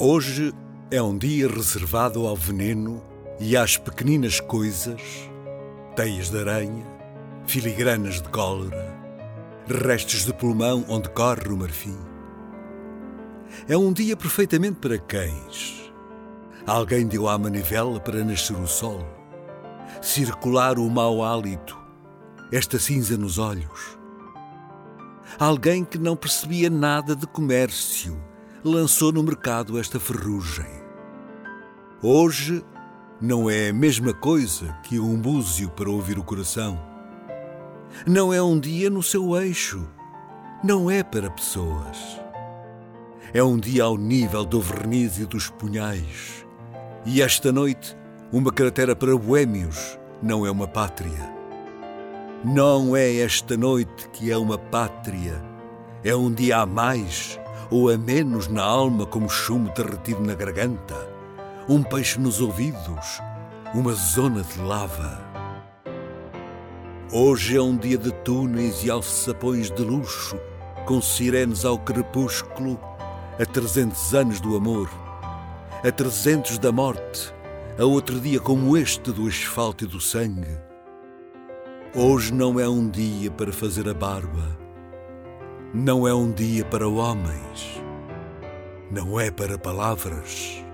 Hoje é um dia reservado ao veneno e às pequeninas coisas, teias de aranha, filigranas de cólera, restos de pulmão onde corre o marfim. É um dia perfeitamente para cães. Alguém deu à manivela para nascer o sol, circular o mau hálito, esta cinza nos olhos. Alguém que não percebia nada de comércio lançou no mercado esta ferrugem. Hoje não é a mesma coisa que um búzio para ouvir o coração. Não é um dia no seu eixo. Não é para pessoas. É um dia ao nível do verniz e dos punhais. E esta noite, uma cratera para boêmios não é uma pátria. Não é esta noite que é uma pátria. É um dia a mais ou a menos na alma como chumbo derretido na garganta, um peixe nos ouvidos, uma zona de lava. Hoje é um dia de túneis e alçapões de luxo, com sirenes ao crepúsculo, a trezentos anos do amor, a trezentos da morte, a outro dia como este do asfalto e do sangue. Hoje não é um dia para fazer a barba, não é um dia para homens, não é para palavras.